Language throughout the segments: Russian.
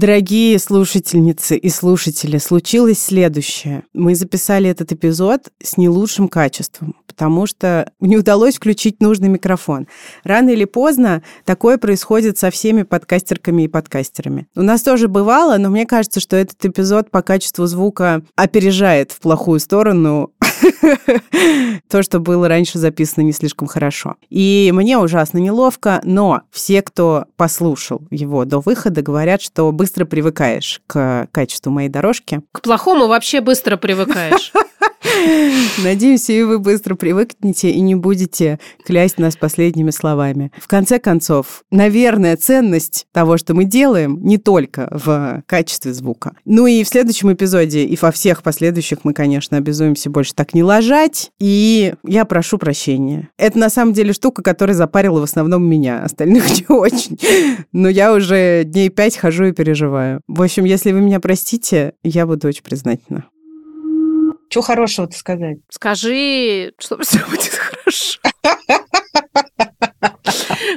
Дорогие слушательницы и слушатели, случилось следующее. Мы записали этот эпизод с не лучшим качеством, потому что не удалось включить нужный микрофон. Рано или поздно такое происходит со всеми подкастерками и подкастерами. У нас тоже бывало, но мне кажется, что этот эпизод по качеству звука опережает в плохую сторону то, что было раньше записано не слишком хорошо. И мне ужасно неловко, но все, кто послушал его до выхода, говорят, что быстро привыкаешь к качеству моей дорожки. К плохому вообще быстро привыкаешь. Надеюсь, и вы быстро привыкнете и не будете клясть нас последними словами. В конце концов, наверное, ценность того, что мы делаем, не только в качестве звука. Ну и в следующем эпизоде, и во всех последующих мы, конечно, обязуемся больше так не ложать. И я прошу прощения. Это на самом деле штука, которая запарила в основном меня, остальных не очень. Но я уже дней пять хожу и переживаю. В общем, если вы меня простите, я буду очень признательна. Что хорошего-то сказать? Скажи, что все будет хорошо.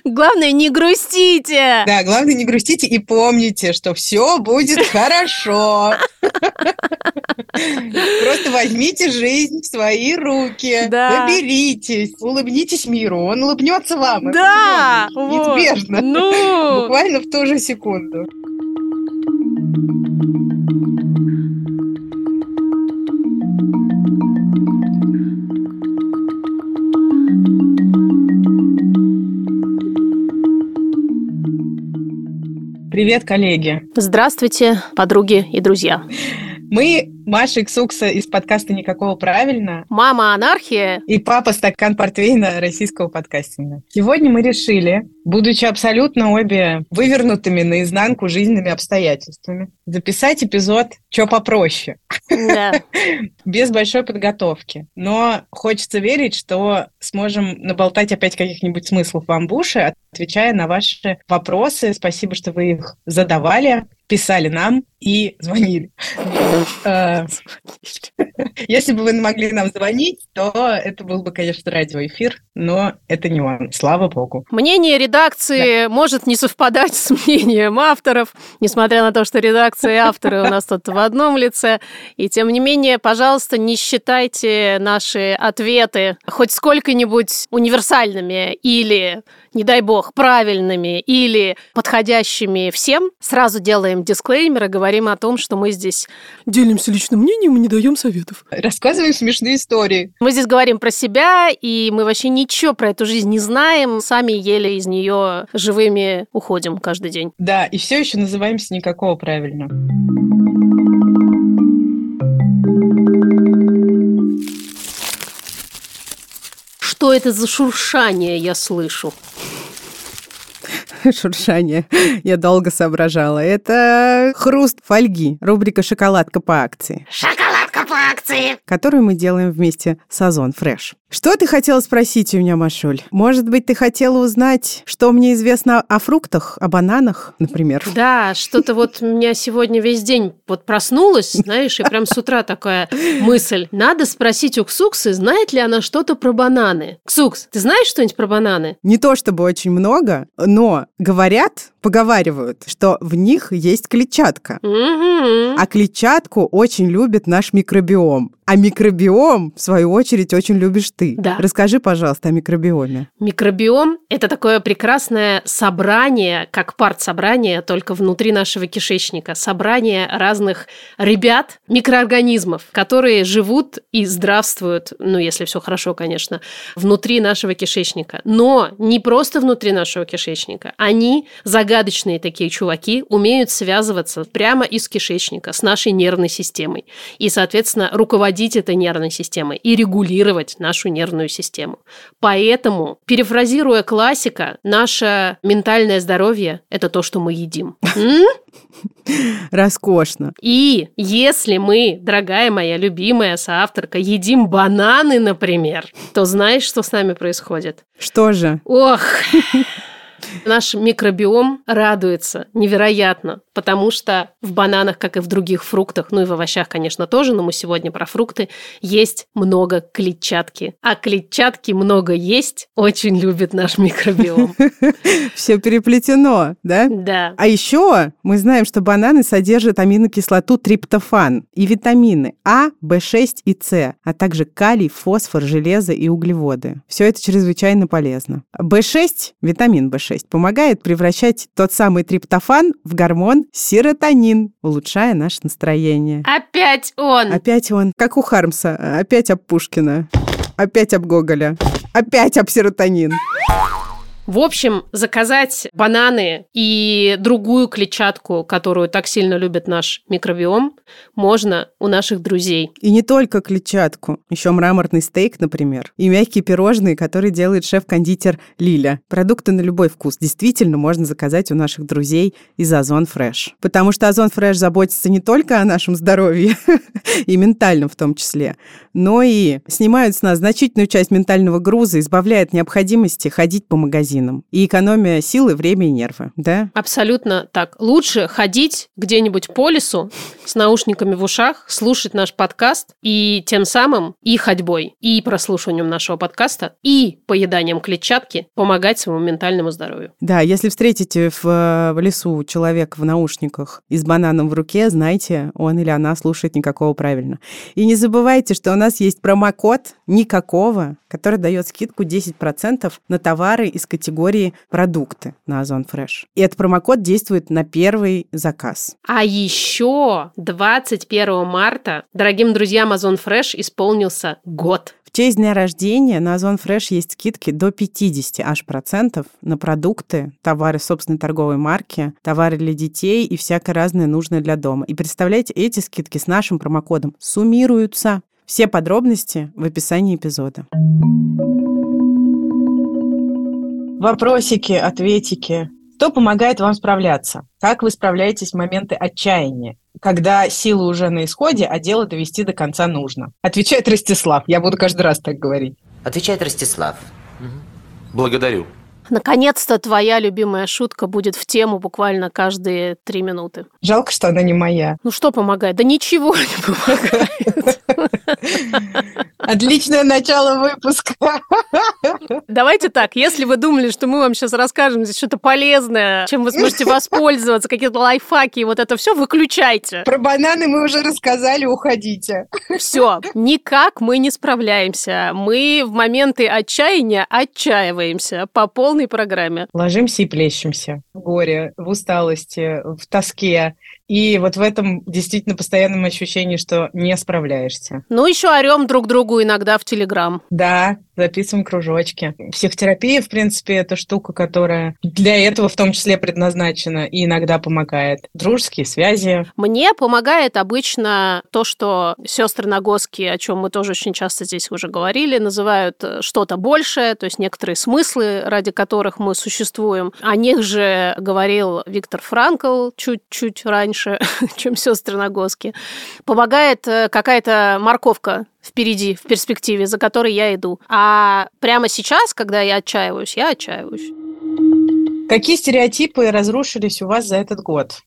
Главное, не грустите. Да, главное, не грустите и помните, что все будет хорошо. Просто возьмите жизнь в свои руки. Да. Доберитесь, улыбнитесь миру. Он улыбнется вам. Да, неизбежно. Ну. Буквально в ту же секунду. Привет, коллеги. Здравствуйте, подруги и друзья. Мы Маша Иксукса из подкаста «Никакого правильно». Мама анархия. И папа стакан портвейна российского подкастинга. Сегодня мы решили, будучи абсолютно обе вывернутыми наизнанку жизненными обстоятельствами, записать эпизод «Чё попроще». Да. Без большой подготовки. Но хочется верить, что сможем наболтать опять каких-нибудь смыслов в амбуше, отвечая на ваши вопросы. Спасибо, что вы их задавали писали нам и звонили. Э, если бы вы могли нам звонить, то это был бы, конечно, радиоэфир, но это не он, слава богу. Мнение редакции да. может не совпадать с мнением авторов, несмотря на то, что редакция и авторы у нас тут в одном лице. И тем не менее, пожалуйста, не считайте наши ответы хоть сколько-нибудь универсальными или не дай бог, правильными или подходящими всем, сразу делаем дисклеймер и говорим о том, что мы здесь делимся личным мнением и не даем советов. Рассказываем смешные истории. Мы здесь говорим про себя, и мы вообще ничего про эту жизнь не знаем, сами еле из нее живыми уходим каждый день. Да, и все еще называемся никакого правильно. Что это за шуршание я слышу? Шуршание. Я долго соображала. Это хруст фольги. Рубрика «Шоколадка по акции». Шоколадка по акции! Которую мы делаем вместе с Озон Фреш. Что ты хотела спросить у меня, Машуль? Может быть, ты хотела узнать, что мне известно о фруктах, о бананах, например? Да, что-то вот у меня сегодня весь день вот проснулась, знаешь, и прям с утра такая мысль. Надо спросить у Ксуксы, знает ли она что-то про бананы. Ксукс, ты знаешь что-нибудь про бананы? Не то чтобы очень много, но говорят, поговаривают, что в них есть клетчатка. Угу. А клетчатку очень любит наш микробиом. А микробиом, в свою очередь, очень любишь ты. Да. Расскажи, пожалуйста, о микробиоме. Микробиом – это такое прекрасное собрание, как парт-собрание, только внутри нашего кишечника. Собрание разных ребят, микроорганизмов, которые живут и здравствуют, ну, если все хорошо, конечно, внутри нашего кишечника. Но не просто внутри нашего кишечника. Они, загадочные такие чуваки, умеют связываться прямо из кишечника с нашей нервной системой. И, соответственно, руководить руководить этой нервной системой и регулировать нашу нервную систему. Поэтому, перефразируя классика, наше ментальное здоровье – это то, что мы едим. Роскошно. И если мы, дорогая моя любимая соавторка, едим бананы, например, то знаешь, что с нами происходит? Что же? Ох, Наш микробиом радуется невероятно потому что в бананах, как и в других фруктах, ну и в овощах, конечно, тоже, но мы сегодня про фрукты, есть много клетчатки. А клетчатки много есть, очень любит наш микробиом. Все переплетено, да? Да. А еще мы знаем, что бананы содержат аминокислоту триптофан и витамины А, В6 и С, а также калий, фосфор, железо и углеводы. Все это чрезвычайно полезно. В6, витамин В6, помогает превращать тот самый триптофан в гормон серотонин, улучшая наше настроение. Опять он! Опять он, как у Хармса, опять об Пушкина, опять об Гоголя, опять об серотонин. В общем, заказать бананы и другую клетчатку, которую так сильно любит наш микробиом, можно у наших друзей. И не только клетчатку, еще мраморный стейк, например, и мягкие пирожные, которые делает шеф-кондитер Лиля. Продукты на любой вкус действительно можно заказать у наших друзей из Озон Фреш. Потому что Озон Фреш заботится не только о нашем здоровье, и ментальном в том числе, но и снимают с нас значительную часть ментального груза, избавляет необходимости ходить по магазинам магазинам. И экономия силы, время и нервы, да? Абсолютно так. Лучше ходить где-нибудь по лесу с наушниками в ушах, слушать наш подкаст и тем самым и ходьбой, и прослушиванием нашего подкаста, и поеданием клетчатки помогать своему ментальному здоровью. Да, если встретите в, в лесу человека в наушниках и с бананом в руке, знайте, он или она слушает никакого правильно. И не забывайте, что у нас есть промокод «Никакого», который дает скидку 10% на товары из категории категории продукты на Озон Фреш. И этот промокод действует на первый заказ. А еще 21 марта дорогим друзьям Озон Фреш исполнился год. В честь дня рождения на Озон Фреш есть скидки до 50 аж процентов на продукты, товары собственной торговой марки, товары для детей и всякое разное нужное для дома. И представляете, эти скидки с нашим промокодом суммируются. Все подробности в описании эпизода. Вопросики, ответики. Что помогает вам справляться? Как вы справляетесь в моменты отчаяния? Когда силы уже на исходе, а дело довести до конца нужно. Отвечает Ростислав. Я буду каждый раз так говорить. Отвечает Ростислав. Благодарю. Наконец-то твоя любимая шутка будет в тему буквально каждые три минуты. Жалко, что она не моя. Ну что помогает? Да ничего не помогает. Отличное начало выпуска. Давайте так, если вы думали, что мы вам сейчас расскажем здесь что-то полезное, чем вы сможете воспользоваться, какие-то лайфхаки, вот это все, выключайте. Про бананы мы уже рассказали, уходите. Все, никак мы не справляемся. Мы в моменты отчаяния отчаиваемся по полной программе. Ложимся и плещемся в горе, в усталости, в тоске. И вот в этом действительно постоянном ощущении, что не справляешься. Ну, еще орем друг другу иногда в Телеграм. Да, записываем кружочки. Психотерапия, в принципе, это штука, которая для этого в том числе предназначена и иногда помогает. Дружеские связи. Мне помогает обычно то, что сестры Нагоски, о чем мы тоже очень часто здесь уже говорили, называют что-то большее, то есть некоторые смыслы, ради которых мы существуем. О них же говорил Виктор Франкл чуть-чуть раньше раньше, чем сестры Нагоски. Помогает э, какая-то морковка впереди, в перспективе, за которой я иду. А прямо сейчас, когда я отчаиваюсь, я отчаиваюсь. Какие стереотипы разрушились у вас за этот год?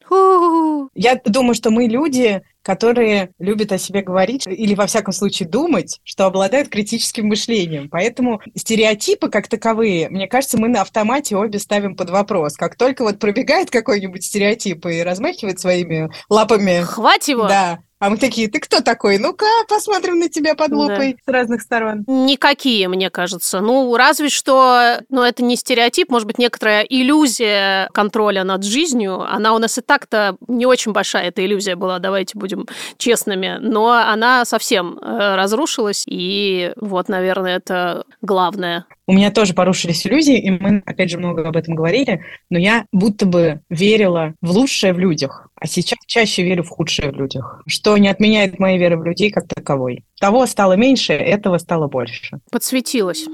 Я думаю, что мы люди, которые любят о себе говорить или, во всяком случае, думать, что обладают критическим мышлением. Поэтому стереотипы как таковые, мне кажется, мы на автомате обе ставим под вопрос. Как только вот пробегает какой-нибудь стереотип и размахивает своими лапами... Хватит его! Да, а мы такие, ты кто такой? Ну-ка, посмотрим на тебя под лупой да. с разных сторон. Никакие, мне кажется. Ну, разве что, ну, это не стереотип, может быть, некоторая иллюзия контроля над жизнью. Она у нас и так-то не очень большая, эта иллюзия была, давайте будем честными. Но она совсем э, разрушилась, и вот, наверное, это главное. У меня тоже порушились иллюзии, и мы, опять же, много об этом говорили, но я будто бы верила в лучшее в людях, а сейчас чаще верю в худшее в людях, что не отменяет моей веры в людей как таковой. Того стало меньше, этого стало больше. Подсветилось.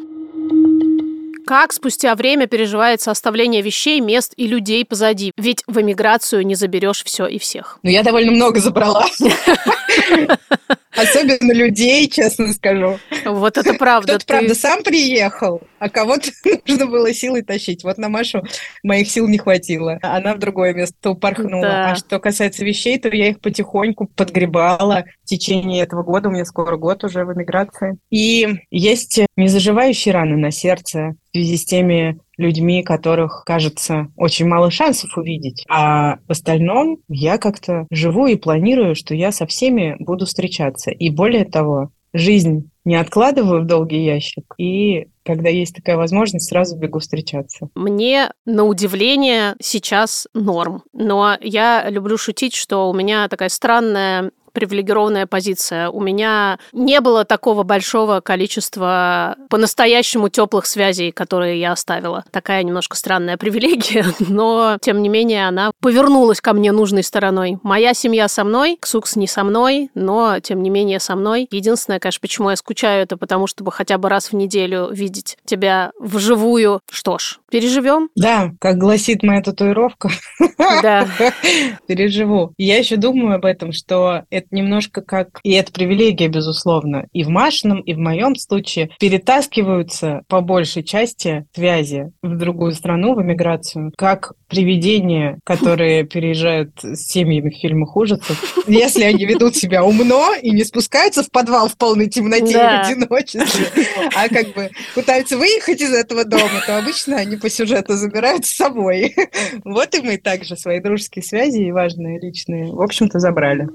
Как спустя время переживается оставление вещей, мест и людей позади? Ведь в эмиграцию не заберешь все и всех. Ну, я довольно много забрала. Особенно людей, честно скажу. Вот это правда. Кто-то, правда, сам приехал, а кого-то нужно было силой тащить. Вот на Машу моих сил не хватило. Она в другое место упорхнула. Да. А что касается вещей, то я их потихоньку подгребала в течение этого года. У меня скоро год уже в эмиграции. И есть незаживающие раны на сердце в связи с теми людьми, которых, кажется, очень мало шансов увидеть. А в остальном я как-то живу и планирую, что я со всеми буду встречаться. И более того, жизнь не откладываю в долгий ящик, и когда есть такая возможность, сразу бегу встречаться. Мне, на удивление, сейчас норм. Но я люблю шутить, что у меня такая странная привилегированная позиция. У меня не было такого большого количества по-настоящему теплых связей, которые я оставила. Такая немножко странная привилегия, но, тем не менее, она повернулась ко мне нужной стороной. Моя семья со мной, Ксукс не со мной, но, тем не менее, со мной. Единственное, конечно, почему я скучаю, это потому, чтобы хотя бы раз в неделю видеть тебя вживую. Что ж, переживем. Да, как гласит моя татуировка. Да. Переживу. Я еще думаю об этом, что это немножко как... И это привилегия, безусловно. И в Машином, и в моем случае перетаскиваются по большей части связи в другую страну, в эмиграцию, как привидения, которые переезжают с семьями в фильмах ужасов. Если они ведут себя умно и не спускаются в подвал в полной темноте Да. и в одиночестве, а как бы пытаются выехать из этого дома, то обычно они по сюжету забирают с собой. Вот и мы также свои дружеские связи и важные личные, в общем-то, забрали.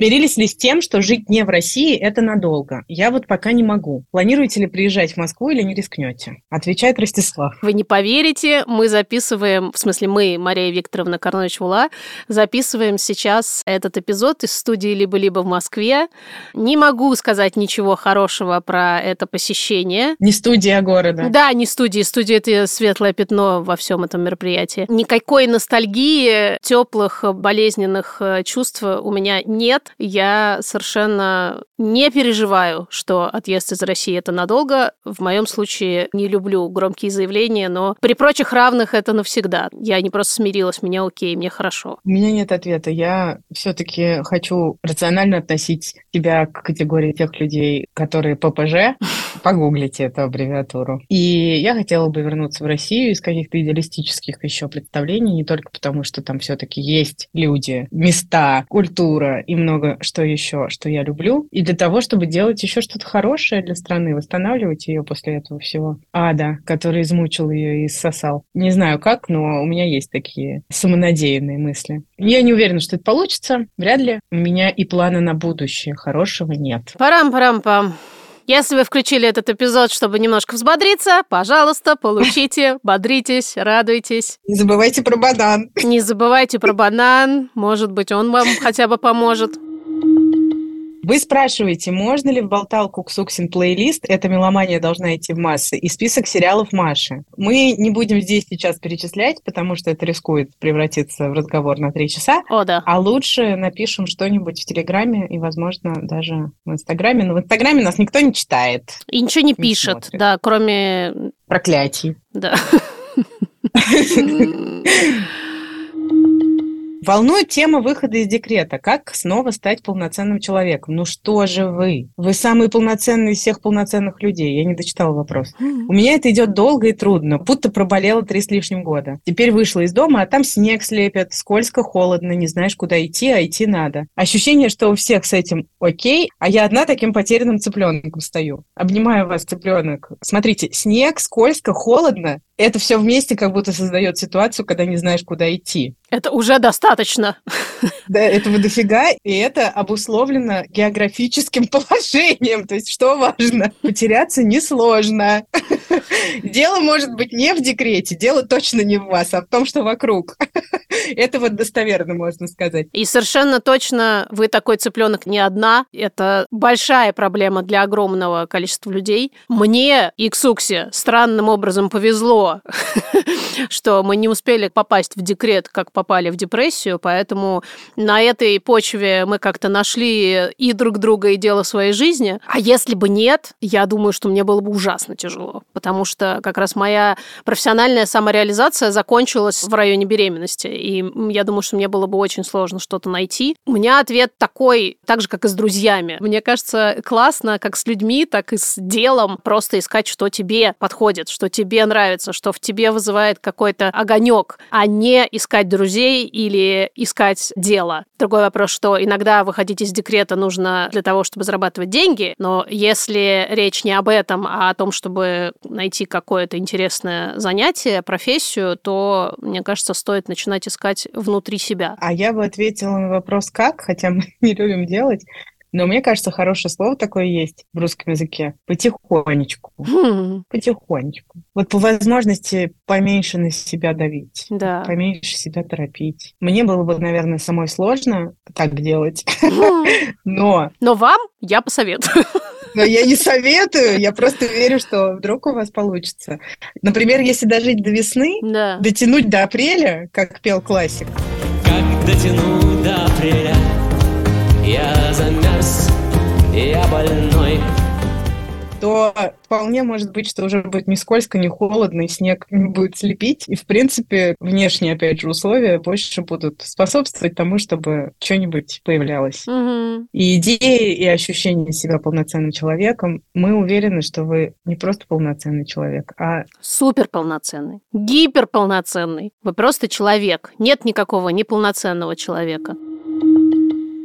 Смирились ли с тем, что жить не в России – это надолго? Я вот пока не могу. Планируете ли приезжать в Москву или не рискнете? Отвечает Ростислав. Вы не поверите, мы записываем, в смысле мы, Мария Викторовна Карнович-Вула, записываем сейчас этот эпизод из студии «Либо-либо» в Москве. Не могу сказать ничего хорошего про это посещение. Не студия, города. Да, не студии. Студия – это светлое пятно во всем этом мероприятии. Никакой ностальгии, теплых, болезненных э, чувств у меня нет. Я совершенно не переживаю, что отъезд из России – это надолго. В моем случае не люблю громкие заявления, но при прочих равных это навсегда. Я не просто смирилась, мне окей, мне хорошо. У меня нет ответа. Я все-таки хочу рационально относить тебя к категории тех людей, которые ППЖ. Погуглите эту аббревиатуру. И я хотела бы вернуться в Россию из каких-то идеалистических еще представлений, не только потому, что там все-таки есть люди, места, культура и много что еще, что я люблю, и для того, чтобы делать еще что-то хорошее для страны, восстанавливать ее после этого всего ада, который измучил ее и сосал. Не знаю как, но у меня есть такие самонадеянные мысли. Я не уверена, что это получится. Вряд ли. У меня и плана на будущее хорошего нет. Парам-парам-пам. Если вы включили этот эпизод, чтобы немножко взбодриться, пожалуйста, получите, бодритесь, радуйтесь. Не забывайте про банан. Не забывайте про банан, может быть, он вам хотя бы поможет. Вы спрашиваете, можно ли в болталку Ксуксин плейлист «Эта меломания должна идти в массы» и список сериалов Маши. Мы не будем здесь сейчас перечислять, потому что это рискует превратиться в разговор на три часа. О, да. А лучше напишем что-нибудь в Телеграме и, возможно, даже в Инстаграме. Но в Инстаграме нас никто не читает. И ничего не Не пишет, смотрит. да, кроме... Проклятий. Да. Волнует тема выхода из декрета. Как снова стать полноценным человеком? Ну что же вы? Вы самый полноценный из всех полноценных людей. Я не дочитала вопрос. У меня это идет долго и трудно, будто проболела три с лишним года. Теперь вышла из дома, а там снег слепят, скользко, холодно, не знаешь, куда идти, а идти надо. Ощущение, что у всех с этим окей, а я одна таким потерянным цыпленком стою. Обнимаю вас, цыпленок. Смотрите, снег, скользко, холодно. Это все вместе как будто создает ситуацию, когда не знаешь, куда идти. Это уже достаточно. Да, этого дофига, и это обусловлено географическим положением. То есть, что важно? Потеряться несложно. Дело может быть не в декрете, дело точно не в вас, а в том, что вокруг. Это вот достоверно можно сказать. И совершенно точно вы такой цыпленок не одна. Это большая проблема для огромного количества людей. Мне и Ксуксе странным образом повезло, что мы не успели попасть в декрет, как попали в депрессию, поэтому на этой почве мы как-то нашли и друг друга, и дело своей жизни. А если бы нет, я думаю, что мне было бы ужасно тяжело, потому что как раз моя профессиональная самореализация закончилась в районе беременности, и я думаю, что мне было бы очень сложно что-то найти. У меня ответ такой, так же, как и с друзьями. Мне кажется, классно как с людьми, так и с делом просто искать, что тебе подходит, что тебе нравится, что в тебе вызывает какой-то огонек, а не искать друзей или искать дело. Другой вопрос, что иногда выходить из декрета нужно для того, чтобы зарабатывать деньги, но если речь не об этом, а о том, чтобы найти какое-то интересное занятие, профессию, то, мне кажется, стоит начинать искать внутри себя. А я бы ответила на вопрос «как?», хотя мы не любим делать. Но мне кажется, хорошее слово такое есть в русском языке. Потихонечку. Хм. Потихонечку. Вот по возможности поменьше на себя давить. Да. Поменьше себя торопить. Мне было бы, наверное, самой сложно так делать. Но Но вам я посоветую. но я не советую, я просто верю, что вдруг у вас получится. Например, если дожить до весны, Да. дотянуть до апреля, как пел классик, Как дотяну до апреля Я замерз, я больной то вполне может быть, что уже будет не скользко, не холодно, и снег не будет слепить. И, в принципе, внешние, опять же, условия больше будут способствовать тому, чтобы что-нибудь появлялось. Мгм. И идеи, и ощущение себя полноценным человеком, мы уверены, что вы не просто полноценный человек, а Супер полноценный, гипер полноценный. Вы просто человек. Нет никакого неполноценного человека.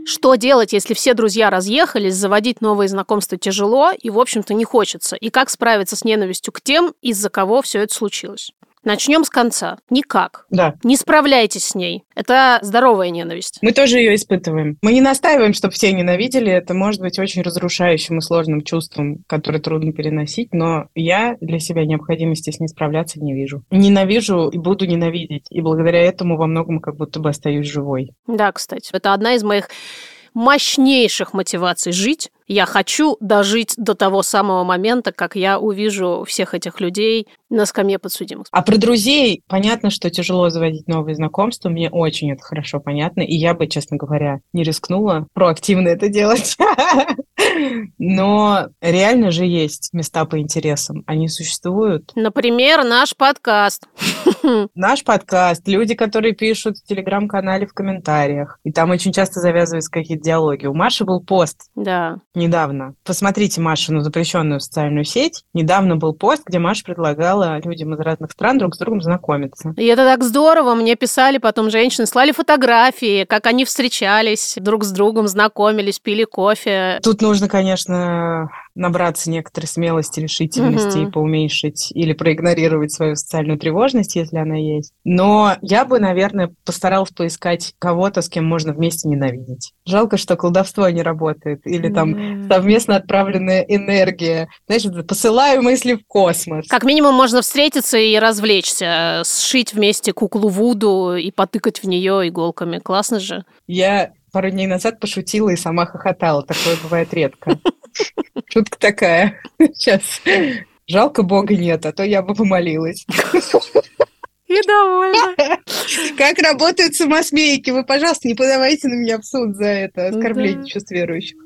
Что делать, если все друзья разъехались, заводить новые знакомства тяжело и, в общем-то, не хочется? И как справиться с ненавистью к тем, из-за кого все это случилось? Начнем с конца. Никак. да, Не справляйтесь с ней. Это здоровая ненависть. мы тоже ее испытываем. Мы не настаиваем, чтобы все ненавидели. Это может быть очень разрушающим и сложным чувством, которое трудно переносить, но я для себя необходимости с ней справляться не вижу. Ненавижу и буду ненавидеть. И благодаря этому во многом как будто бы остаюсь живой. Да, кстати. Это одна из моих мощнейших мотиваций жить. Я хочу дожить до того самого момента, как я увижу всех этих людей на скамье подсудимых. А про друзей понятно, что тяжело заводить новые знакомства. Мне очень это хорошо понятно. И я бы, честно говоря, не рискнула проактивно это делать. Но реально же есть места по интересам. Они существуют. Например, наш подкаст. Наш подкаст, люди, которые пишут в телеграм-канале в комментариях. И там очень часто завязываются какие-то диалоги. У Маши был пост Да. Недавно. Посмотрите Машину запрещенную социальную сеть. Недавно был пост, где Маша предлагала людям из разных стран друг с другом знакомиться. И это так здорово. Мне писали потом женщины, слали фотографии, как они встречались друг с другом, знакомились, пили кофе. Тут нужно, конечно, набраться некоторой смелости, решительности Мгм. и поуменьшить или проигнорировать свою социальную тревожность, если она есть. Но я бы, наверное, постаралась поискать кого-то, с кем можно вместе ненавидеть. Жалко, что колдовство не работает. Или там Да. совместно отправленная энергия. Знаешь, посылаю мысли в космос. Как минимум можно встретиться и развлечься, сшить вместе куклу Вуду и потыкать в нее иголками. Классно же. Я пару дней назад пошутила и сама хохотала. Такое бывает редко. Шутка такая. Сейчас. Жалко Бога нет, а то я бы помолилась. И довольна. Как работают самосмейки? Вы, пожалуйста, не подавайте на меня в суд за это оскорбление Да. чувств верующих.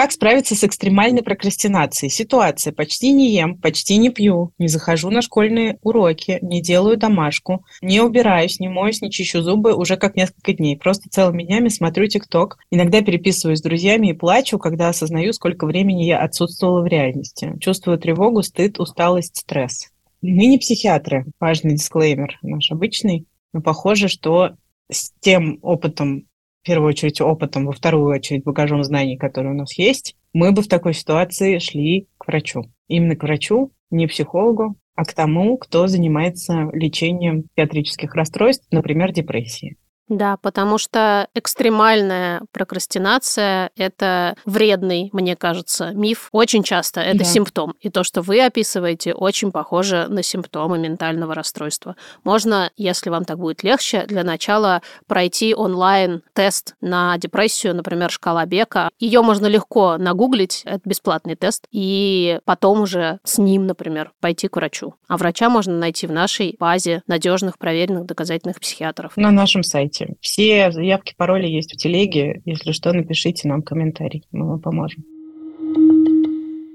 Как справиться с экстремальной прокрастинацией? Ситуация. Почти не ем, почти не пью, не захожу на школьные уроки, не делаю домашку, не убираюсь, не моюсь, не чищу зубы уже как несколько дней. Просто целыми днями смотрю ТикТок. Иногда переписываюсь с друзьями и плачу, когда осознаю, сколько времени я отсутствовала в реальности. Чувствую тревогу, стыд, усталость, стресс. Мы не психиатры, важный дисклеймер наш обычный, но похоже, что с тем опытом, в первую очередь опытом, во вторую очередь багажом знаний, который у нас есть, мы бы в такой ситуации шли к врачу. Именно к врачу, не психологу, а к тому, кто занимается лечением психиатрических расстройств, например, депрессии. Да, потому что экстремальная прокрастинация – это вредный, мне кажется, миф. Очень часто это Да. симптом. И то, что вы описываете, очень похоже на симптомы ментального расстройства. Можно, если вам так будет легче, для начала пройти онлайн-тест на депрессию, например, шкала Бека. Ее можно легко нагуглить, это бесплатный тест, и потом уже с ним, например, пойти к врачу. А врача можно найти в нашей базе надежных, проверенных, доказательных психиатров. На нашем сайте. Пишите. Все заявки, пароли есть в телеге. Если что, напишите нам комментарий, мы вам поможем.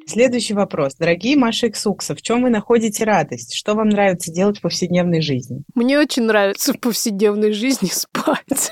Следующий вопрос. Дорогие Маша и Ксукса, в чем вы находите радость? Что вам нравится делать в повседневной жизни? Мне очень нравится в повседневной жизни спать.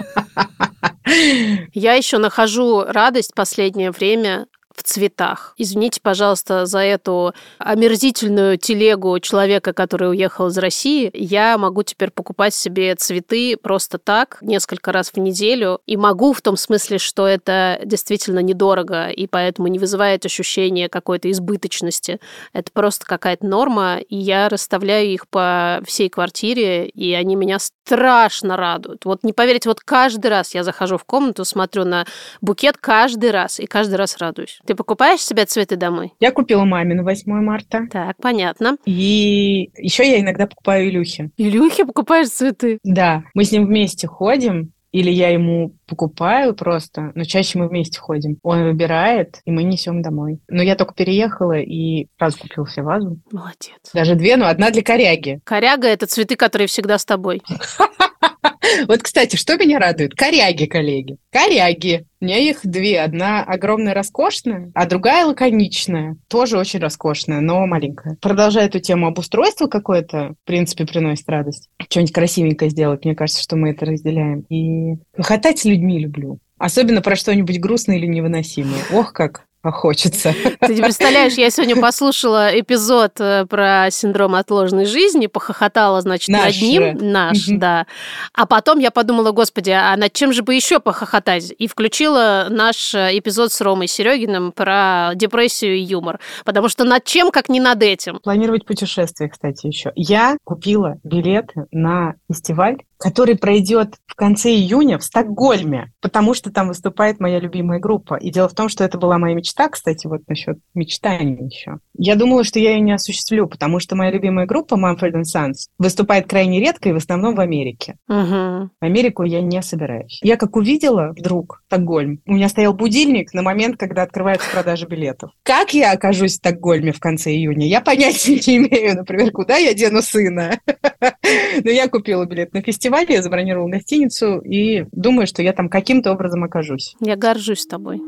Я еще нахожу радость последнее время в цветах. Извините, пожалуйста, за эту омерзительную телегу человека, который уехал из России. Я могу теперь покупать себе цветы просто так, несколько раз в неделю. И могу в том смысле, что это действительно недорого, и поэтому не вызывает ощущения какой-то избыточности. Это просто какая-то норма, и я расставляю их по всей квартире, и они меня страшно радуют. Вот не поверите, вот каждый раз я захожу в комнату, смотрю на букет каждый раз, и каждый раз радуюсь. Ты покупаешь себе цветы домой? Я купила маме на 8 марта. Так, понятно. И еще я иногда покупаю Илюхе. Илюхе покупаешь цветы? Да, мы с ним вместе ходим, или я ему покупаю просто, но чаще мы вместе ходим. Он выбирает, и мы несем домой. Но я только переехала и сразу купила себе вазу. Молодец. Даже две, но одна для коряги. Коряга – это цветы, которые всегда с тобой. Вот, кстати, что меня радует? Коряги, коллеги. Коряги. У меня их две. Одна огромная, роскошная, а другая лаконичная. Тоже очень роскошная, но маленькая. Продолжая эту тему обустройства какое-то, в принципе, приносит радость. Что-нибудь красивенькое сделать. Мне кажется, что мы это разделяем. И хохотать с людьми люблю. Особенно про что-нибудь грустное или невыносимое. Ох, как хочется. Ты не представляешь, я сегодня послушала эпизод э, про синдром отложенной жизни, похохотала, значит, Наш над ним. же. Наш, да. А потом я подумала, господи, а над чем же бы еще похохотать? И включила наш э, эпизод с Ромой Серегиным про депрессию и юмор. Потому что над чем, как не над этим? Планировать путешествие, кстати, еще. Я купила билеты на фестиваль, который пройдет в конце июня в Стокгольме, потому что там выступает моя любимая группа. И дело в том, что это была моя мечта, кстати, вот насчет мечтаний еще. Я думала, что я ее не осуществлю, потому что моя любимая группа Mumford Sons выступает крайне редко и в основном в Америке. Мгм. В Америку я не собираюсь. Я как увидела вдруг Стокгольм, у меня стоял будильник на момент, когда открывается продажа билетов. Как я окажусь в Стокгольме в конце июня, я понятия не имею, например, куда я дену сына. Но я купила билет на фестиваль, я забронировала гостиницу и думаю, что я там каким-то образом окажусь. Я горжусь тобой.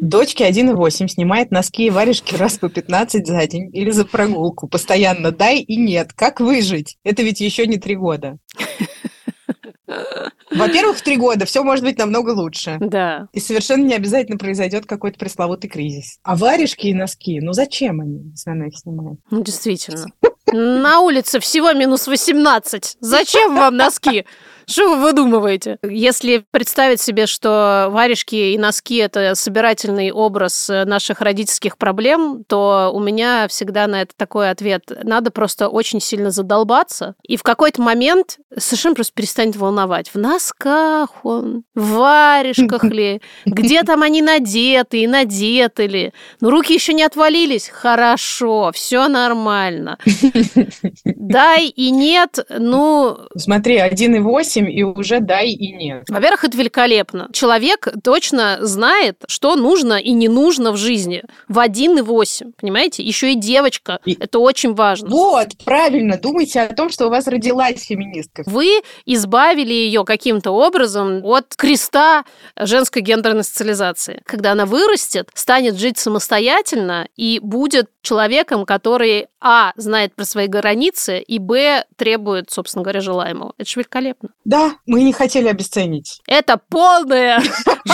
Дочке 1,8 снимает носки и варежки раз по 15 за день или за прогулку. Постоянно дай и нет. Как выжить? Это ведь еще не три года. Во-первых, в три года все может быть намного лучше. Да. И совершенно не обязательно произойдет какой-то пресловутый кризис. А варежки и носки, ну зачем они, если она их снимает? Ну, действительно. На улице всего минус 18. Зачем вам носки? Что вы выдумываете? Если представить себе, что варежки и носки – это собирательный образ э, наших родительских проблем, то у меня всегда на это такой ответ. Надо просто очень сильно задолбаться, и в какой-то момент совершенно просто перестанет волновать. В носках он, в варежках ли, где там они надеты и надеты ли. Ну, руки еще не отвалились? Хорошо, все нормально. Дай и нет, ну, Смотри, 1,8 и уже дай и нет. во-первых, это великолепно. Человек точно знает, что нужно и не нужно в жизни. В 1,8, понимаете? Еще и девочка. И- Это очень важно. Вот, правильно, думайте о том, что у вас родилась феминистка. Вы избавили ее каким-то образом от креста женской гендерной социализации. Когда она вырастет, станет жить самостоятельно и будет человеком, который, а, знает про свои границы, и, б, требует, собственно говоря, желаемого. Это же великолепно. Да, мы не хотели обесценить. Это полная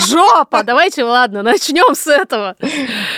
жопа. Давайте, ладно, начнем с этого.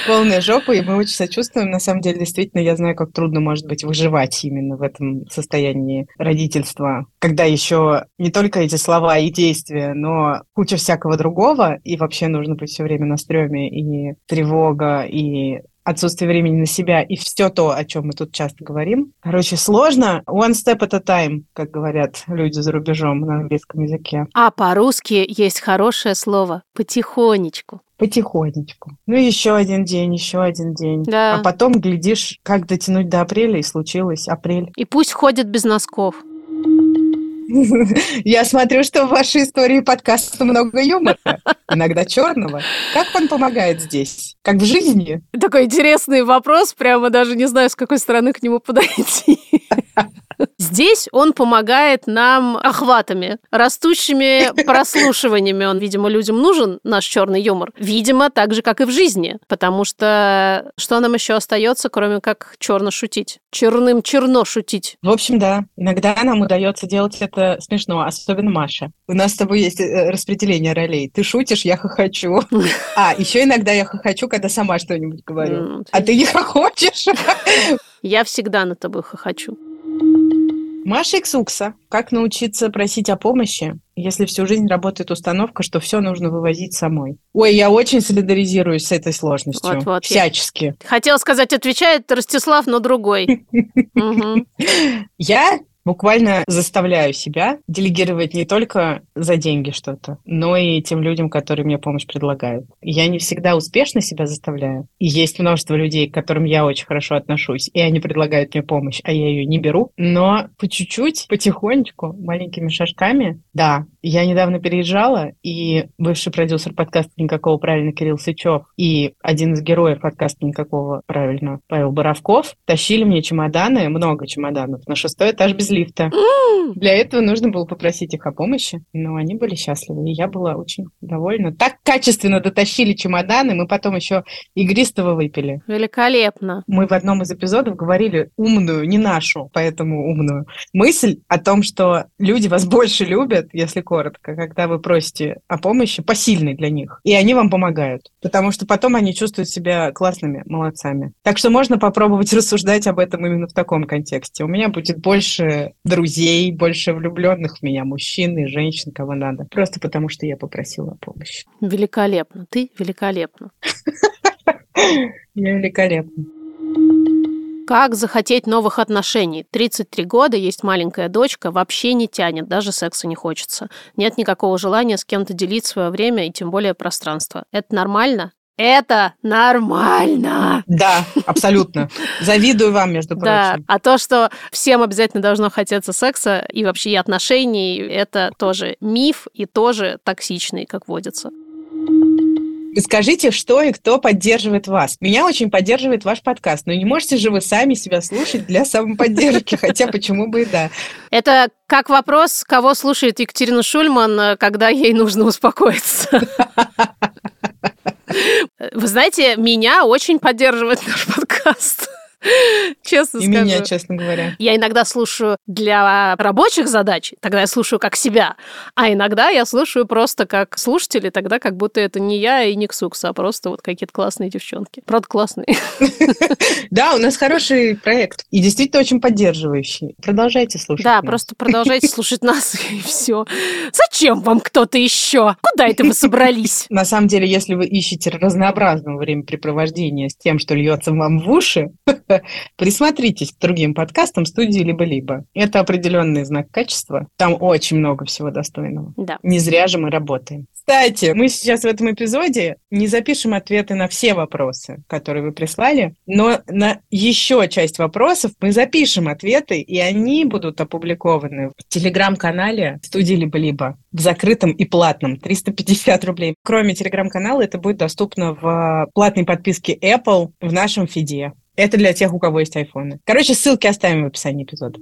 Полная жопа, и мы очень сочувствуем. На самом деле, действительно, я знаю, как трудно может быть выживать именно в этом состоянии родительства, когда еще не только эти слова и действия, но куча всякого другого, и вообще нужно быть все время на стреме, и тревога, и отсутствие времени на себя, и все то, о чем мы тут часто говорим. Короче, сложно. One step at a time, как говорят люди за рубежом на английском языке. А по-русски есть хорошее слово «потихонечку». Потихонечку. Ну, еще один день, еще один день. Да. А потом, глядишь, как дотянуть до апреля, и случилось апрель. И пусть ходят без носков. Я смотрю, что в вашей истории подкаста много юмора, иногда черного. Как он помогает здесь? Как в жизни? Такой интересный вопрос, прямо даже не знаю, с какой стороны к нему подойти. Здесь он помогает нам охватами, растущими прослушиваниями. Он, видимо, людям нужен, наш черный юмор. Видимо, так же, как и в жизни. Потому что что нам еще остается, кроме как черно шутить? Черным черно шутить. В общем, да, иногда нам удается делать это смешно, особенно Маша. У нас с тобой есть э, распределение ролей. Ты шутишь, я хохочу. А, еще иногда я хохочу, когда сама что-нибудь говорю. А ты не хохочешь? Я всегда над тобой хохочу. Маша Иксукса. Как научиться просить о помощи, если всю жизнь работает установка, что все нужно вывозить самой? Ой, я очень солидаризируюсь с этой сложностью. Вот, вот, Всячески. Я... Хотела сказать, отвечает Ростислав, но другой. Я буквально заставляю себя делегировать не только за деньги что-то, но и тем людям, которые мне помощь предлагают. Я не всегда успешно себя заставляю. И есть множество людей, к которым я очень хорошо отношусь, и они предлагают мне помощь, а я ее не беру. Но по чуть-чуть, потихонечку, маленькими шажками, да. Я недавно переезжала, и бывший продюсер подкаста «Никакого правильно» Кирилл Сычев и один из героев подкаста «Никакого правильно» Павел Боровков тащили мне чемоданы, много чемоданов, на шестой этаж без лифта. Для этого нужно было попросить их о помощи, но они были счастливы, и я была очень довольна. Так качественно дотащили чемоданы, мы потом еще игристого выпили. Великолепно. Мы в одном из эпизодов говорили умную, не нашу, поэтому умную, мысль о том, что люди вас больше любят, если коротко, когда вы просите о помощи, посильной для них, и они вам помогают, потому что потом они чувствуют себя классными молодцами. Так что можно попробовать рассуждать об этом именно в таком контексте. У меня будет больше друзей, больше влюбленных в меня мужчин и женщин, кого надо. Просто потому, что я попросила помощи. Великолепно. Ты великолепна. Я великолепна. Как захотеть новых отношений? 33 года, есть маленькая дочка, вообще не тянет, даже секса не хочется. Нет никакого желания с кем-то делить свое время и тем более пространство. Это нормально? Это нормально. Да, абсолютно. Завидую вам, между прочим. Да, а то, что всем обязательно должно хотеться секса и вообще и отношений, это тоже миф и тоже токсичный, как водится. Скажите, что и кто поддерживает вас. Меня очень поддерживает ваш подкаст, но не можете же вы сами себя слушать для самоподдержки, хотя почему бы и да. Это как вопрос, кого слушает Екатерина Шульман, когда ей нужно успокоиться. Вы знаете, меня очень поддерживает наш подкаст. Честно и скажу. меня, честно говоря. Я иногда слушаю для рабочих задач, тогда я слушаю как себя, а иногда я слушаю просто как слушатели, тогда как будто это не я и не Ксукса, а просто вот какие-то классные девчонки. Правда, классные. Да, у нас хороший проект и действительно очень поддерживающий. Продолжайте слушать Да, просто продолжайте слушать нас и все. Зачем вам кто-то еще? Куда это вы собрались? На самом деле, если вы ищете разнообразного времяпрепровождения с тем, что льется вам в уши, присмотритесь к другим подкастам студии «Либо-либо». Это определенный знак качества. Там очень много всего достойного. Да. Не зря же мы работаем. Кстати, мы сейчас в этом эпизоде не запишем ответы на все вопросы, которые вы прислали, но на еще часть вопросов мы запишем ответы, и они будут опубликованы в телеграм-канале студии «Либо-либо» в закрытом и платном, 350 рублей. Кроме телеграм-канала, это будет доступно в платной подписке Apple в нашем фиде. Это для тех, у кого есть айфоны. Короче, ссылки оставим в описании эпизода.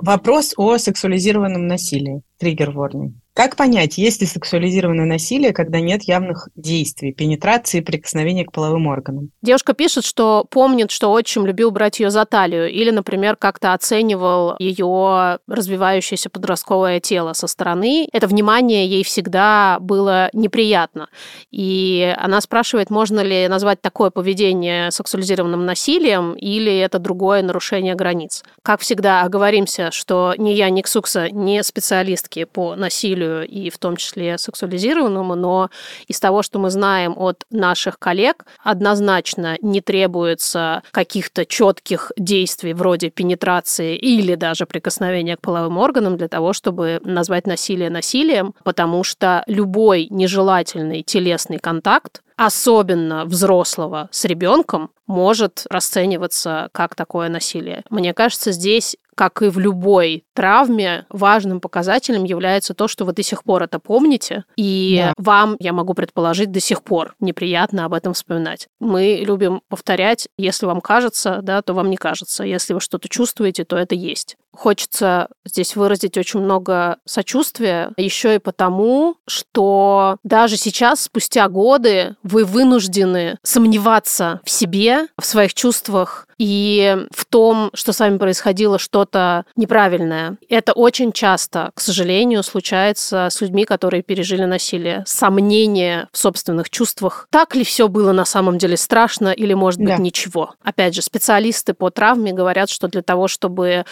Вопрос о сексуализированном насилии. Триггер ворнинг. Как понять, есть ли сексуализированное насилие, когда нет явных действий, пенетрации, прикосновения к половым органам? Девушка пишет, что помнит, что отчим любил брать ее за талию или, например, как-то оценивал ее развивающееся подростковое тело со стороны. Это внимание ей всегда было неприятно. И она спрашивает, можно ли назвать такое поведение сексуализированным насилием или это другое нарушение границ. Как всегда, оговоримся, что ни я, ни Ксукса не специалистки по насилию и в том числе сексуализированному, но из того, что мы знаем от наших коллег, однозначно не требуется каких-то четких действий вроде пенетрации или даже прикосновения к половым органам для того, чтобы назвать насилие насилием, потому что любой нежелательный телесный контакт особенно взрослого с ребенком, может расцениваться как такое насилие. Мне кажется, здесь как и в любой травме, важным показателем является то, что вы до сих пор это помните, и Да. вам, я могу предположить, до сих пор неприятно об этом вспоминать. Мы любим повторять, если вам кажется, да, то вам не кажется. Если вы что-то чувствуете, то это есть. Хочется здесь выразить очень много сочувствия, еще и потому, что даже сейчас, спустя годы, вы вынуждены сомневаться в себе, в своих чувствах и в том, что с вами происходило что-то неправильное. Это очень часто, к сожалению, случается с людьми, которые пережили насилие. Сомнение в собственных чувствах. Так ли все было на самом деле страшно или, может быть, Да. ничего? Опять же, специалисты по травме говорят, что для того, чтобы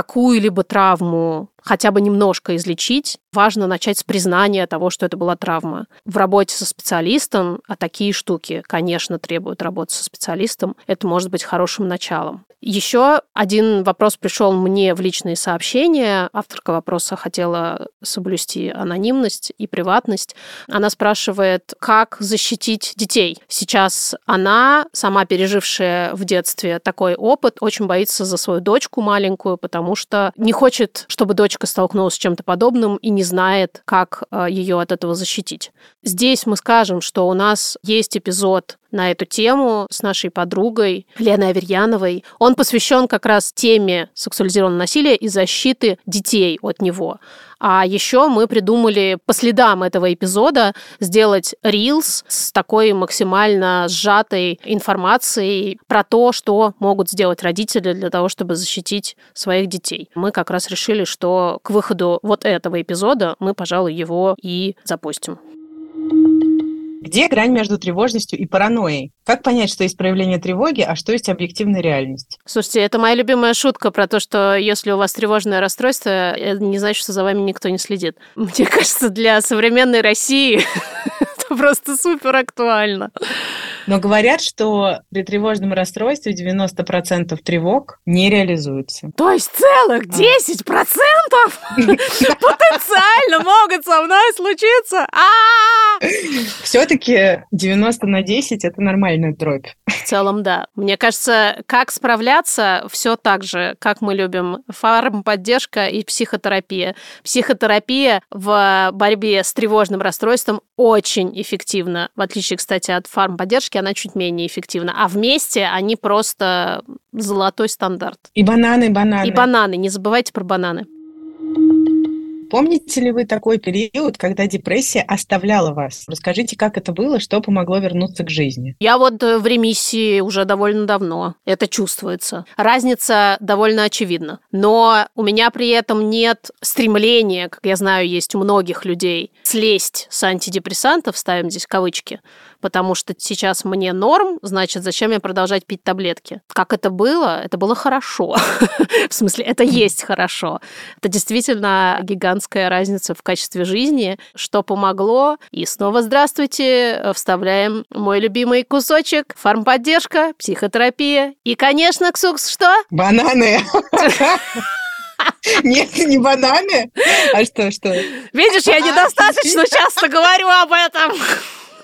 какую-либо травму хотя бы немножко излечить, важно начать с признания того, что это была травма. В работе со специалистом, а такие штуки, конечно, требуют работы со специалистом, это может быть хорошим началом. Еще один вопрос пришел мне в личные сообщения. Авторка вопроса хотела соблюсти анонимность и приватность. Она спрашивает, как защитить детей. Сейчас она, сама пережившая в детстве такой опыт, очень боится за свою дочку маленькую, потому что не хочет, чтобы дочка столкнулась с чем-то подобным и не знает, как ее от этого защитить. Здесь мы скажем, что у нас есть эпизод на эту тему с нашей подругой Леной Аверьяновой. Он посвящен как раз теме сексуализированного насилия и защиты детей от него. А еще мы придумали по следам этого эпизода сделать рилс с такой максимально сжатой информацией про то, что могут сделать родители для того, чтобы защитить своих детей. Мы как раз решили, что к выходу вот этого эпизода мы, пожалуй, его и запустим. Где грань между тревожностью и паранойей? Как понять, что есть проявление тревоги, а что есть объективная реальность? Слушайте, это моя любимая шутка про то, что если у вас тревожное расстройство, это не значит, что за вами никто не следит. Мне кажется, для современной России это просто супер актуально. Но говорят, что при тревожном расстройстве 90% тревог не реализуются. То есть целых 10% потенциально могут со мной случиться? А! Все-таки 90 на 10 это нормальная дробь. В целом, да. Мне кажется, как справляться, все так же, как мы любим. Фармподдержка и психотерапия. Психотерапия в борьбе с тревожным расстройством очень эффективна. В отличие, кстати, от фармподдержки, она чуть менее эффективна. А вместе они просто золотой стандарт. И бананы, бананы. И бананы. Не забывайте про бананы. Помните ли вы такой период, когда депрессия оставляла вас? Расскажите, как это было, что помогло вернуться к жизни? Я вот в ремиссии уже довольно давно. Это чувствуется. Разница довольно очевидна. Но у меня при этом нет стремления, как я знаю, есть у многих людей, слезть с антидепрессантов, ставим здесь кавычки, потому что сейчас мне норм, значит, зачем мне продолжать пить таблетки? Как это было? Это было хорошо. В смысле, это есть хорошо. Это действительно гигантская разница в качестве жизни, что помогло. И снова здравствуйте, вставляем мой любимый кусочек. Фармподдержка, психотерапия. И, конечно, Ксукс, что? Бананы! Нет, не бананы. А что, что? Видишь, я недостаточно часто говорю об этом.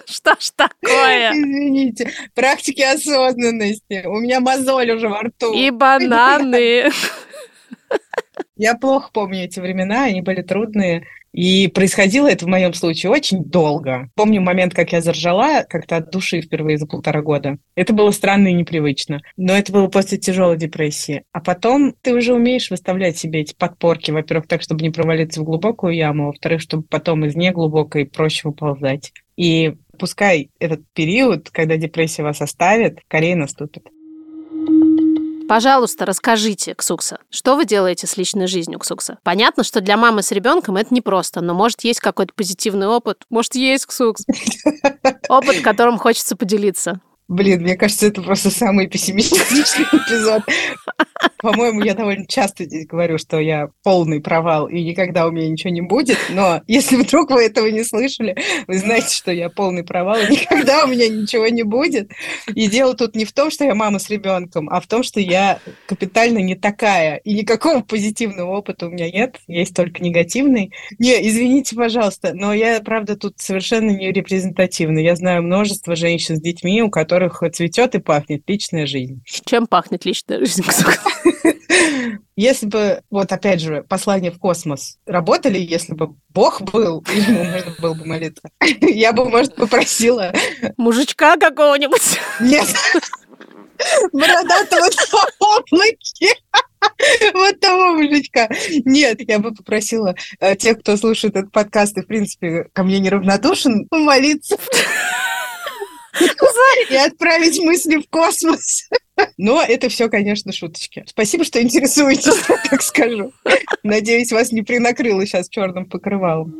Что ж такое? Извините. Практики осознанности. У меня мозоль уже во рту. И бананы. Я плохо помню эти времена, они были трудные. И происходило это в моем случае очень долго. Помню момент, как я заржала как-то от души впервые за полтора года. Это было странно и непривычно. Но это было после тяжелой депрессии. А потом ты уже умеешь выставлять себе эти подпорки, во-первых, так, чтобы не провалиться в глубокую яму, во-вторых, чтобы потом из неглубокой проще выползать. И пускай этот период, когда депрессия вас оставит, скорее наступит. Пожалуйста, расскажите, Ксукса, что вы делаете с личной жизнью, Ксукса? Понятно, что для мамы с ребенком это непросто, но может есть какой-то позитивный опыт, может есть, Ксукс, опыт, которым хочется поделиться. Блин, мне кажется, это просто самый пессимистичный эпизод. По-моему, я довольно часто здесь говорю, что я полный провал, и никогда у меня ничего не будет. Но если вдруг вы этого не слышали, вы знаете, что я полный провал, и никогда у меня ничего не будет. И дело тут не в том, что я мама с ребенком, а в том, что я капитально не такая. И никакого позитивного опыта у меня нет, есть только негативный. Не, извините, пожалуйста, но я, правда, тут совершенно не репрезентативна. Я знаю множество женщин с детьми, у которых которых цветет и пахнет личная жизнь. Чем пахнет личная жизнь? Если бы, вот опять же, послание в космос работали, если бы Бог был, ему можно было бы молиться, я бы, может, попросила... Мужичка какого-нибудь? Нет. Бородатого облаке. Вот того мужичка. Нет, я бы попросила э, тех, кто слушает этот подкаст и, в принципе, ко мне неравнодушен, помолиться. И отправить мысли в космос. Но это все, конечно, шуточки. Спасибо, что интересуетесь, так скажу. Надеюсь, вас не принакрыло сейчас черным покрывалом.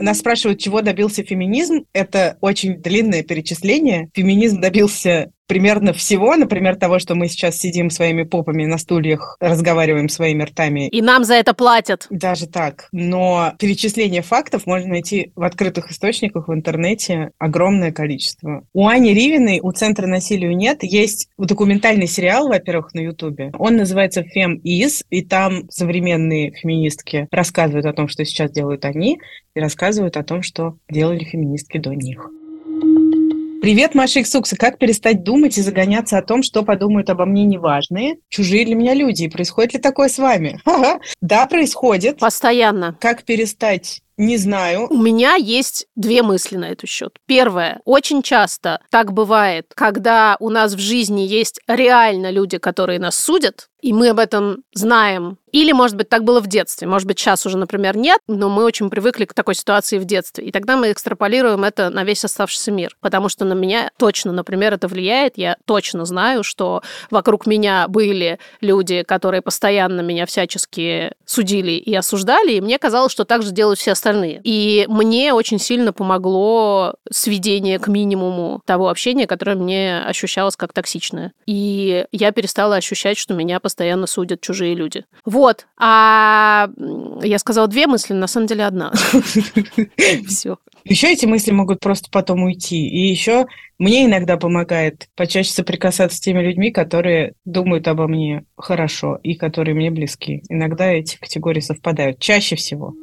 Нас спрашивают, чего добился феминизм. Это очень длинное перечисление. Феминизм добился примерно всего, например, того, что мы сейчас сидим своими попами на стульях, разговариваем своими ртами. И нам за это платят. Даже так. Но перечисление фактов можно найти в открытых источниках в интернете огромное количество. У Ани Ривиной, у Центра насилию нет, есть документальный сериал, во-первых, на Ютубе. Он называется «Fem Is», и там современные феминистки рассказывают о том, что сейчас делают они, и рассказывают о том, что делали феминистки до них. Привет, Маша Иксукса. Как перестать думать и загоняться о том, что подумают обо мне неважные, чужие для меня люди? И происходит ли такое с вами? Да, происходит. Постоянно. Как перестать не знаю. У меня есть две мысли на этот счет. Первое. Очень часто так бывает, когда у нас в жизни есть реально люди, которые нас судят, и мы об этом знаем. Или, может быть, так было в детстве. Может быть, сейчас уже, например, нет, но мы очень привыкли к такой ситуации в детстве. И тогда мы экстраполируем это на весь оставшийся мир. Потому что на меня точно, например, это влияет. Я точно знаю, что вокруг меня были люди, которые постоянно меня всячески судили и осуждали, и мне казалось, что так же делают все остальные. И мне очень сильно помогло сведение к минимуму того общения, которое мне ощущалось как токсичное. И я перестала ощущать, что меня постоянно судят чужие люди. Вот. А я сказала две мысли, на самом деле одна. Все. Еще эти мысли могут просто потом уйти. И еще мне иногда помогает почаще соприкасаться с теми людьми, которые думают обо мне хорошо и которые мне близки. Иногда эти категории совпадают. Чаще всего.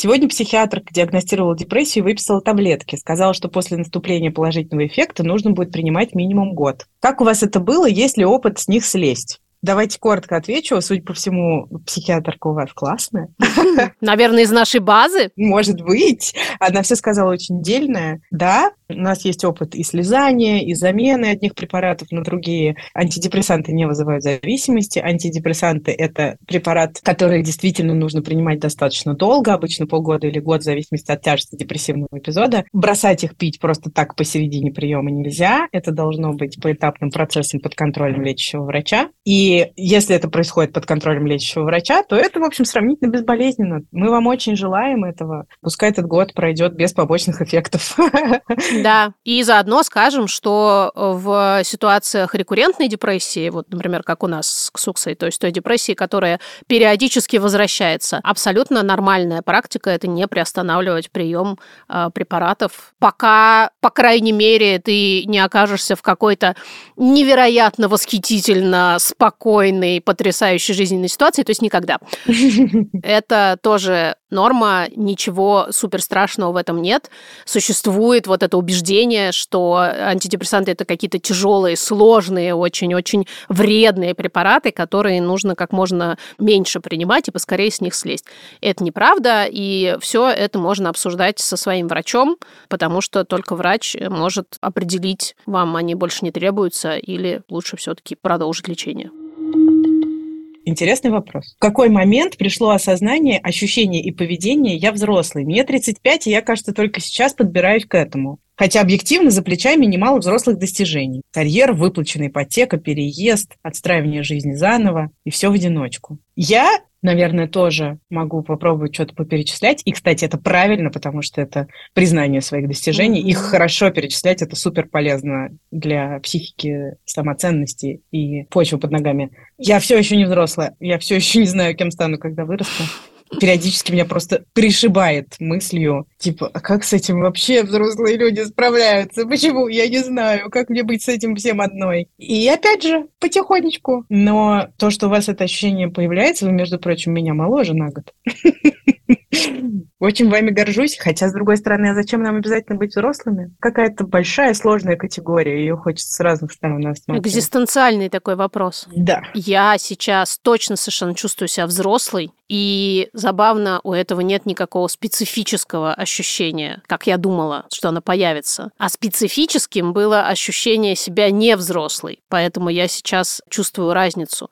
Сегодня психиатр диагностировал депрессию и выписал таблетки. Сказал, что после наступления положительного эффекта нужно будет принимать минимум год. Как у вас это было? Есть ли опыт с них слезть? Давайте коротко отвечу. Судя по всему, психиатрка у вас классная. Наверное, из нашей базы? Может быть. Она все сказала очень дельная. Да, у нас есть опыт и слезания, и замены одних препаратов на другие. Антидепрессанты не вызывают зависимости. Антидепрессанты – это препарат, который действительно нужно принимать достаточно долго, обычно полгода или год, в зависимости от тяжести депрессивного эпизода. Бросать их пить просто так посередине приема нельзя. Это должно быть поэтапным процессом под контролем лечащего врача. И если это происходит под контролем лечащего врача, то это, в общем, сравнительно безболезненно. Мы вам очень желаем этого. Пускай этот год пройдет без побочных эффектов. Да, и заодно скажем, что в ситуациях рекуррентной депрессии, вот, например, как у нас с Ксуксой, то есть той депрессии, которая периодически возвращается, абсолютно нормальная практика – это не приостанавливать прием э, препаратов, пока, по крайней мере, ты не окажешься в какой-то невероятно восхитительно спокойной, потрясающей жизненной ситуации, то есть никогда. Это тоже норма, ничего супер страшного в этом нет. Существует вот это убеждение, что антидепрессанты это какие-то тяжелые, сложные, очень-очень вредные препараты, которые нужно как можно меньше принимать и поскорее с них слезть. Это неправда, и все это можно обсуждать со своим врачом, потому что только врач может определить, вам они больше не требуются или лучше все-таки продолжить лечение. Интересный вопрос. В какой момент пришло осознание, ощущение и поведение «я взрослый»? Мне 35, и я, кажется, только сейчас подбираюсь к этому. Хотя объективно за плечами немало взрослых достижений. Карьера, выплаченная ипотека, переезд, отстраивание жизни заново и все в одиночку. Я наверное, тоже могу попробовать что-то поперечислять. И, кстати, это правильно, потому что это признание своих достижений. Mm-hmm. Их хорошо перечислять, это супер полезно для психики, самоценности и почвы под ногами. Я все еще не взрослая, я все еще не знаю, кем стану, когда вырасту периодически меня просто пришибает мыслью, типа, а как с этим вообще взрослые люди справляются? Почему? Я не знаю, как мне быть с этим всем одной? И опять же, потихонечку. Но то, что у вас это ощущение появляется, вы, между прочим, меня моложе на год. Очень вами горжусь, хотя, с другой стороны, а зачем нам обязательно быть взрослыми? Какая-то большая сложная категория, ее хочется с разных сторон осматривать. Экзистенциальный такой вопрос. Да. Я сейчас точно совершенно чувствую себя взрослой, и забавно, у этого нет никакого специфического ощущения, как я думала, что оно появится. А специфическим было ощущение себя не взрослой, поэтому я сейчас чувствую разницу.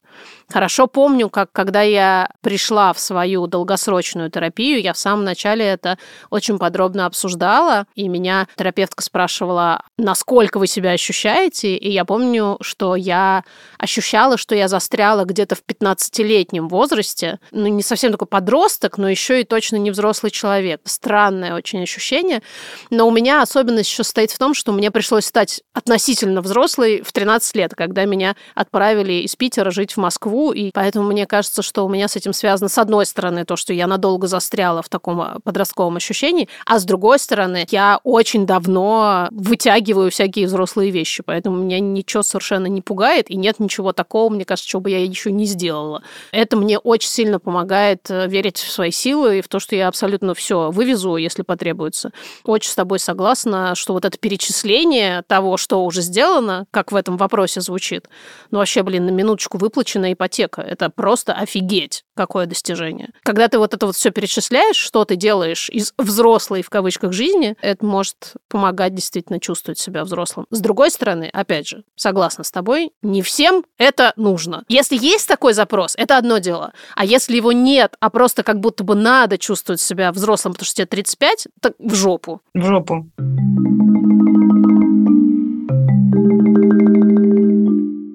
Хорошо помню, как когда я пришла в свою долгосрочную терапию, я в самом начале это очень подробно обсуждала, и меня терапевтка спрашивала, насколько вы себя ощущаете, и я помню, что я ощущала, что я застряла где-то в 15-летнем возрасте, ну, не совсем такой подросток, но еще и точно не взрослый человек. Странное очень ощущение. Но у меня особенность еще стоит в том, что мне пришлось стать относительно взрослой в 13 лет, когда меня отправили из Питера жить в Москву, и поэтому мне кажется, что у меня с этим связано, с одной стороны, то, что я надолго застряла в таком а, подростковом ощущении, а с другой стороны, я очень давно вытягиваю всякие взрослые вещи, поэтому меня ничего совершенно не пугает, и нет ничего такого, мне кажется, чего бы я еще не сделала. Это мне очень сильно помогает э, верить в свои силы и в то, что я абсолютно все вывезу, если потребуется. Очень с тобой согласна, что вот это перечисление того, что уже сделано, как в этом вопросе звучит, ну вообще, блин, на минуточку выплачена ипотека. Это просто офигеть, какое достижение. Когда ты вот это вот все перечисляешь, что ты делаешь из взрослой, в кавычках, жизни, это может помогать действительно чувствовать себя взрослым. С другой стороны, опять же, согласна с тобой, не всем это нужно. Если есть такой запрос, это одно дело. А если его нет, а просто как будто бы надо чувствовать себя взрослым, потому что тебе 35, так в жопу. В жопу.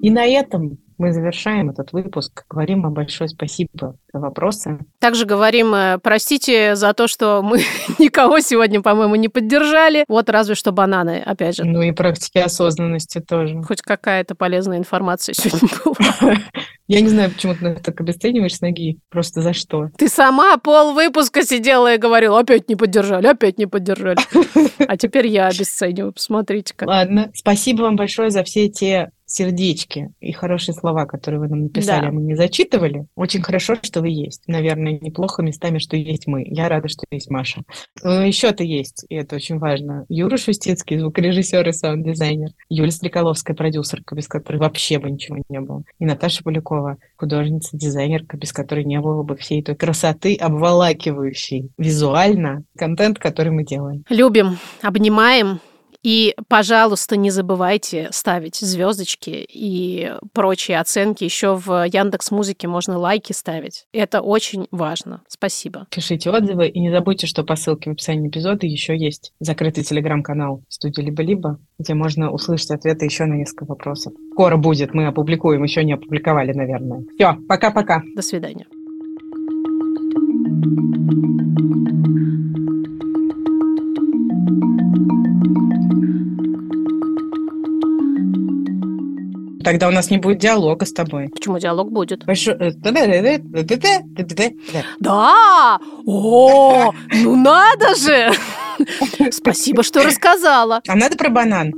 И на этом мы завершаем этот выпуск. Говорим вам большое спасибо за вопросы. Также говорим, э, простите за то, что мы никого сегодня, по-моему, не поддержали. Вот разве что бананы, опять же. Ну и практики осознанности тоже. Хоть какая-то полезная информация сегодня была. Я не знаю, почему ты так обесцениваешь с ноги. Просто за что? Ты сама пол выпуска сидела и говорила, опять не поддержали, опять не поддержали. А теперь я обесцениваю, посмотрите-ка. Ладно, спасибо вам большое за все те сердечки и хорошие слова, которые вы нам написали, Да. а мы не зачитывали. Очень хорошо, что вы есть. Наверное, неплохо местами, что есть мы. Я рада, что есть Маша. Еще-то есть, и это очень важно. Юра Шустицкий, звукорежиссер и саунд-дизайнер. Юля Стрекаловская, продюсерка, без которой вообще бы ничего не было. И Наташа Полякова, художница, дизайнерка, без которой не было бы всей той красоты, обволакивающей визуально контент, который мы делаем. Любим, обнимаем. И, пожалуйста, не забывайте ставить звездочки и прочие оценки. Еще в Яндекс Музыке можно лайки ставить. Это очень важно. Спасибо. Пишите отзывы и не забудьте, что по ссылке в описании эпизода еще есть закрытый телеграм-канал студии «Либо-либо», где можно услышать ответы еще на несколько вопросов. Скоро будет, мы опубликуем, еще не опубликовали, наверное. Все, пока-пока. До свидания. Тогда у нас не будет диалога с тобой. Почему диалог будет? Большой- Да! О, ну надо же! Спасибо, что рассказала. А надо про банан.